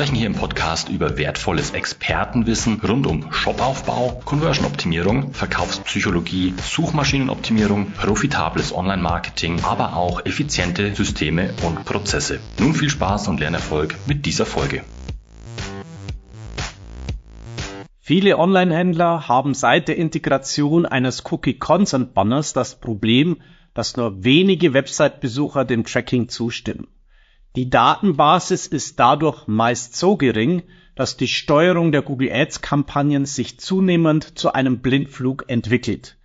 sprechen hier im Podcast über wertvolles Expertenwissen rund um Shopaufbau, Conversion-Optimierung, Verkaufspsychologie, Suchmaschinenoptimierung, profitables Online-Marketing, aber auch effiziente Systeme und Prozesse. Nun viel Spaß und Lernerfolg mit dieser Folge. Viele Online-Händler haben seit der Integration eines Cookie-Consent-Banners das Problem, dass nur wenige Website-Besucher dem Tracking zustimmen. Die Datenbasis ist dadurch meist so gering, dass die Steuerung der Google Ads-Kampagnen sich zunehmend zu einem Blindflug entwickelt.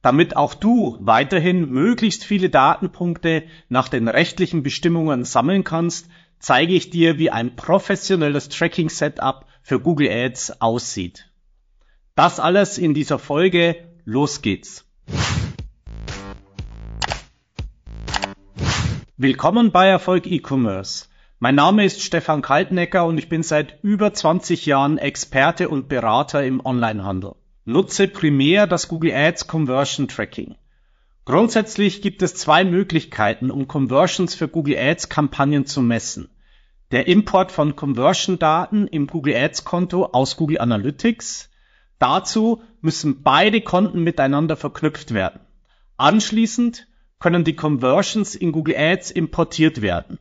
Damit auch du weiterhin möglichst viele Datenpunkte nach den rechtlichen Bestimmungen sammeln kannst, zeige ich dir, wie ein professionelles Tracking-Setup für Google Ads aussieht. Das alles in dieser Folge. Los geht's. Willkommen bei Erfolg E-Commerce. Mein Name ist Stefan Kaltnecker und ich bin seit über 20 Jahren Experte und Berater im Onlinehandel. Nutze primär das Google Ads Conversion Tracking. Grundsätzlich gibt es zwei Möglichkeiten, um Conversions für Google Ads Kampagnen zu messen. Der Import von Conversion-Daten im Google Ads-Konto aus Google Analytics. Dazu müssen beide Konten miteinander verknüpft werden. Anschließend können die Conversions in Google Ads importiert werden.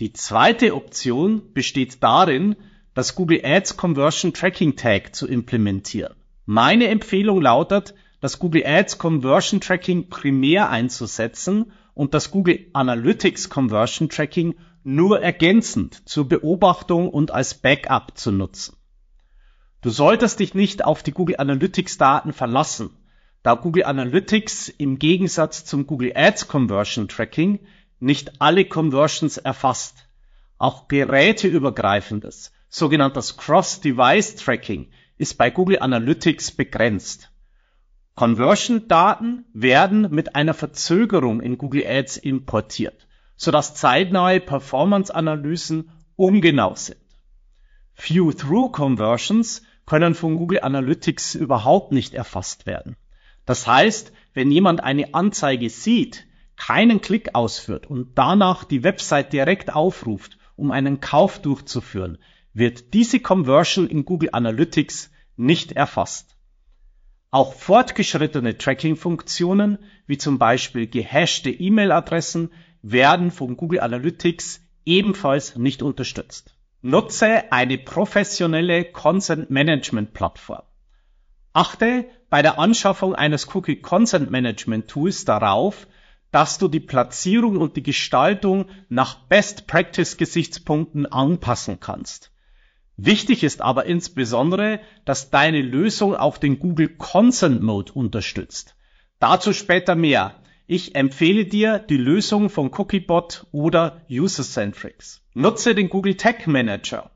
Die zweite Option besteht darin, das Google Ads Conversion Tracking Tag zu implementieren. Meine Empfehlung lautet, das Google Ads Conversion Tracking primär einzusetzen und das Google Analytics Conversion Tracking nur ergänzend zur Beobachtung und als Backup zu nutzen. Du solltest dich nicht auf die Google Analytics Daten verlassen, da Google Analytics im Gegensatz zum Google Ads Conversion Tracking nicht alle Conversions erfasst. Auch geräteübergreifendes, sogenanntes Cross-Device Tracking ist bei Google Analytics begrenzt. Conversion-Daten werden mit einer Verzögerung in Google Ads importiert, sodass zeitnahe Performance-Analysen ungenau sind. View-Through-Conversions können von Google Analytics überhaupt nicht erfasst werden. Das heißt, wenn jemand eine Anzeige sieht, keinen Klick ausführt und danach die Website direkt aufruft, um einen Kauf durchzuführen, wird diese Conversion in Google Analytics nicht erfasst. Auch fortgeschrittene Tracking-Funktionen, wie zum Beispiel gehashte E-Mail-Adressen, werden von Google Analytics ebenfalls nicht unterstützt. Nutze eine professionelle Consent Management Plattform. Achte bei der Anschaffung eines Cookie Consent Management Tools darauf, dass du die Platzierung und die Gestaltung nach Best Practice Gesichtspunkten anpassen kannst. Wichtig ist aber insbesondere, dass deine Lösung auch den Google Consent Mode unterstützt. Dazu später mehr. Ich empfehle dir die Lösung von Cookiebot oder User-Centrics. Nutze den Google Tag Manager.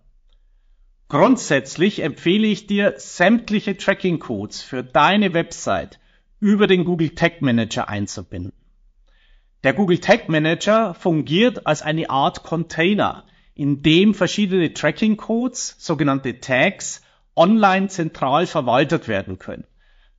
Grundsätzlich empfehle ich dir, sämtliche Tracking-Codes für deine Website über den Google Tag Manager einzubinden. Der Google Tag Manager fungiert als eine Art Container, in dem verschiedene Tracking Codes, sogenannte Tags, online zentral verwaltet werden können.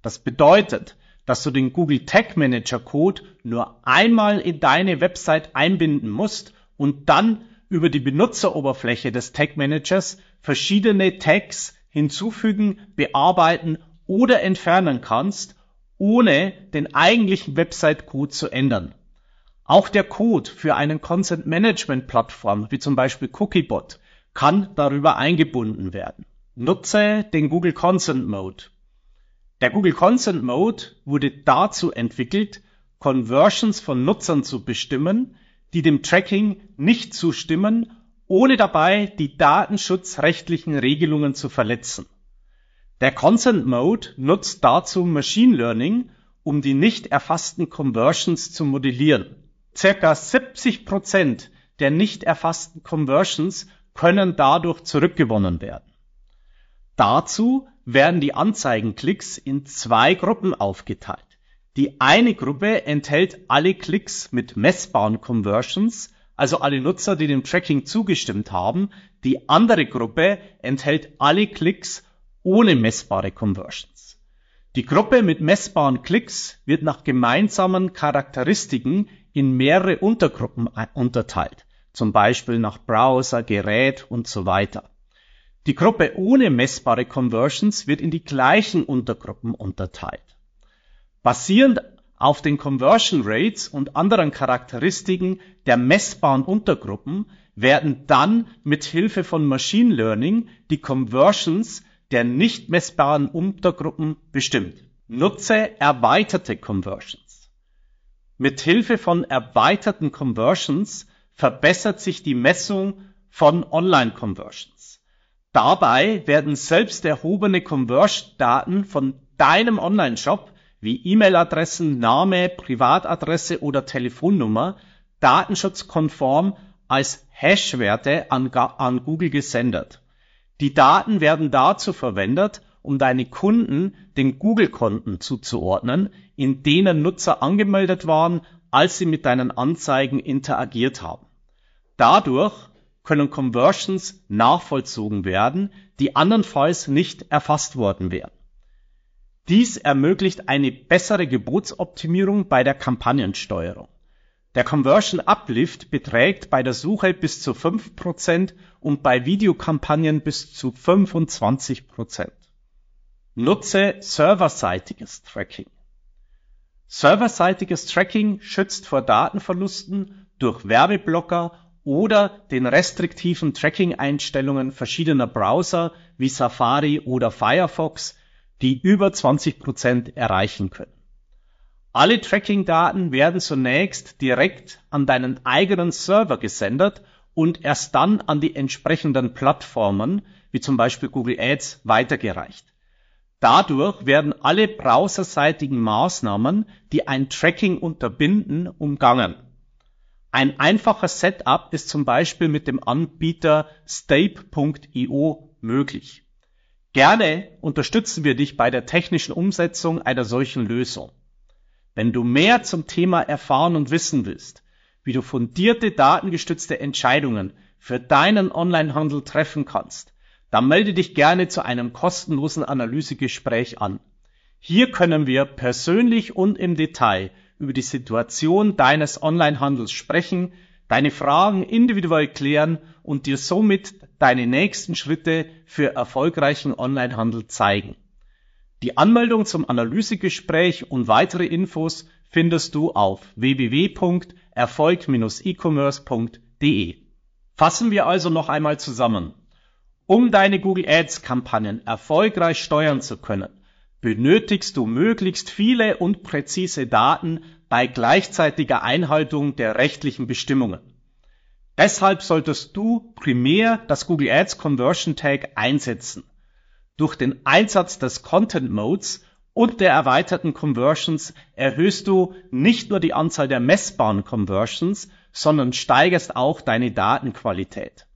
Das bedeutet, dass du den Google Tag Manager Code nur einmal in deine Website einbinden musst und dann über die Benutzeroberfläche des Tag Managers verschiedene Tags hinzufügen, bearbeiten oder entfernen kannst, ohne den eigentlichen Website-Code zu ändern. Auch der Code für einen Consent Management Plattform, wie zum Beispiel Cookiebot, kann darüber eingebunden werden. Nutze den Google Consent Mode. Der Google Consent Mode wurde dazu entwickelt, Conversions von Nutzern zu bestimmen, die dem Tracking nicht zustimmen, ohne dabei die datenschutzrechtlichen Regelungen zu verletzen. Der Consent Mode nutzt dazu Machine Learning, um die nicht erfassten Conversions zu modellieren. Circa 70 Prozent der nicht erfassten Conversions können dadurch zurückgewonnen werden. Dazu werden die Anzeigenklicks in zwei Gruppen aufgeteilt. Die eine Gruppe enthält alle Klicks mit messbaren Conversions, also alle Nutzer, die dem Tracking zugestimmt haben. Die andere Gruppe enthält alle Klicks ohne messbare Conversions. Die Gruppe mit messbaren Klicks wird nach gemeinsamen Charakteristiken in mehrere Untergruppen unterteilt, zum Beispiel nach Browser, Gerät und so weiter. Die Gruppe ohne messbare Conversions wird in die gleichen Untergruppen unterteilt. Basierend auf den Conversion Rates und anderen Charakteristiken der messbaren Untergruppen werden dann mit Hilfe von Machine Learning die Conversions der nicht messbaren Untergruppen bestimmt. Nutze erweiterte Conversions. Mit Hilfe von erweiterten Conversions verbessert sich die Messung von Online-Conversions. Dabei werden selbst erhobene Conversion-Daten von deinem Online-Shop wie E-Mail-Adressen, Name, Privatadresse oder Telefonnummer datenschutzkonform als Hash-Werte an, an Google gesendet. Die Daten werden dazu verwendet, um deine Kunden den Google-Konten zuzuordnen, in denen Nutzer angemeldet waren, als sie mit deinen Anzeigen interagiert haben. Dadurch können Conversions nachvollzogen werden, die andernfalls nicht erfasst worden wären. Dies ermöglicht eine bessere Gebotsoptimierung bei der Kampagnensteuerung. Der Conversion Uplift beträgt bei der Suche bis zu 5% und bei Videokampagnen bis zu 25%. Nutze serverseitiges Tracking. Serverseitiges Tracking schützt vor Datenverlusten durch Werbeblocker oder den restriktiven Tracking-Einstellungen verschiedener Browser wie Safari oder Firefox die über 20 Prozent erreichen können. Alle Tracking-Daten werden zunächst direkt an deinen eigenen Server gesendet und erst dann an die entsprechenden Plattformen, wie zum Beispiel Google Ads, weitergereicht. Dadurch werden alle browserseitigen Maßnahmen, die ein Tracking unterbinden, umgangen. Ein einfacher Setup ist zum Beispiel mit dem Anbieter Stape.io möglich. Gerne unterstützen wir dich bei der technischen Umsetzung einer solchen Lösung. Wenn du mehr zum Thema erfahren und wissen willst, wie du fundierte datengestützte Entscheidungen für deinen Onlinehandel treffen kannst, dann melde dich gerne zu einem kostenlosen Analysegespräch an. Hier können wir persönlich und im Detail über die Situation deines Onlinehandels sprechen, deine Fragen individuell klären und dir somit deine nächsten Schritte für erfolgreichen Onlinehandel zeigen. Die Anmeldung zum Analysegespräch und weitere Infos findest du auf www.erfolg-e-commerce.de. Fassen wir also noch einmal zusammen. Um deine Google Ads Kampagnen erfolgreich steuern zu können, benötigst du möglichst viele und präzise Daten bei gleichzeitiger Einhaltung der rechtlichen Bestimmungen. Deshalb solltest du primär das Google Ads Conversion Tag einsetzen. Durch den Einsatz des Content Modes und der erweiterten Conversions erhöhst du nicht nur die Anzahl der messbaren Conversions, sondern steigerst auch deine Datenqualität.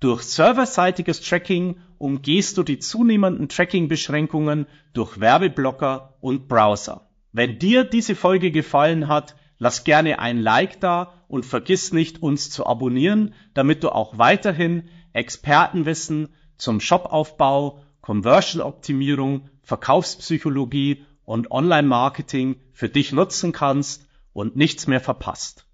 Durch serverseitiges Tracking umgehst du die zunehmenden Tracking-Beschränkungen durch Werbeblocker und Browser. Wenn dir diese Folge gefallen hat, lass gerne ein Like da und vergiss nicht, uns zu abonnieren, damit du auch weiterhin Expertenwissen zum Shopaufbau, Conversion-Optimierung, Verkaufspsychologie und Online-Marketing für dich nutzen kannst und nichts mehr verpasst.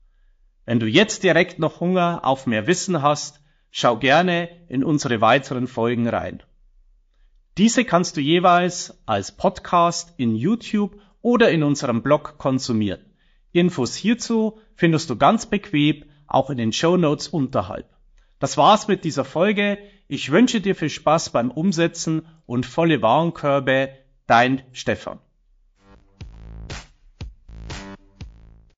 Wenn du jetzt direkt noch Hunger auf mehr Wissen hast, schau gerne in unsere weiteren Folgen rein. Diese kannst du jeweils als Podcast in YouTube oder in unserem Blog konsumieren. Infos hierzu findest du ganz bequem auch in den Show Notes unterhalb. Das war's mit dieser Folge. Ich wünsche dir viel Spaß beim Umsetzen und volle Warenkörbe. Dein Stefan.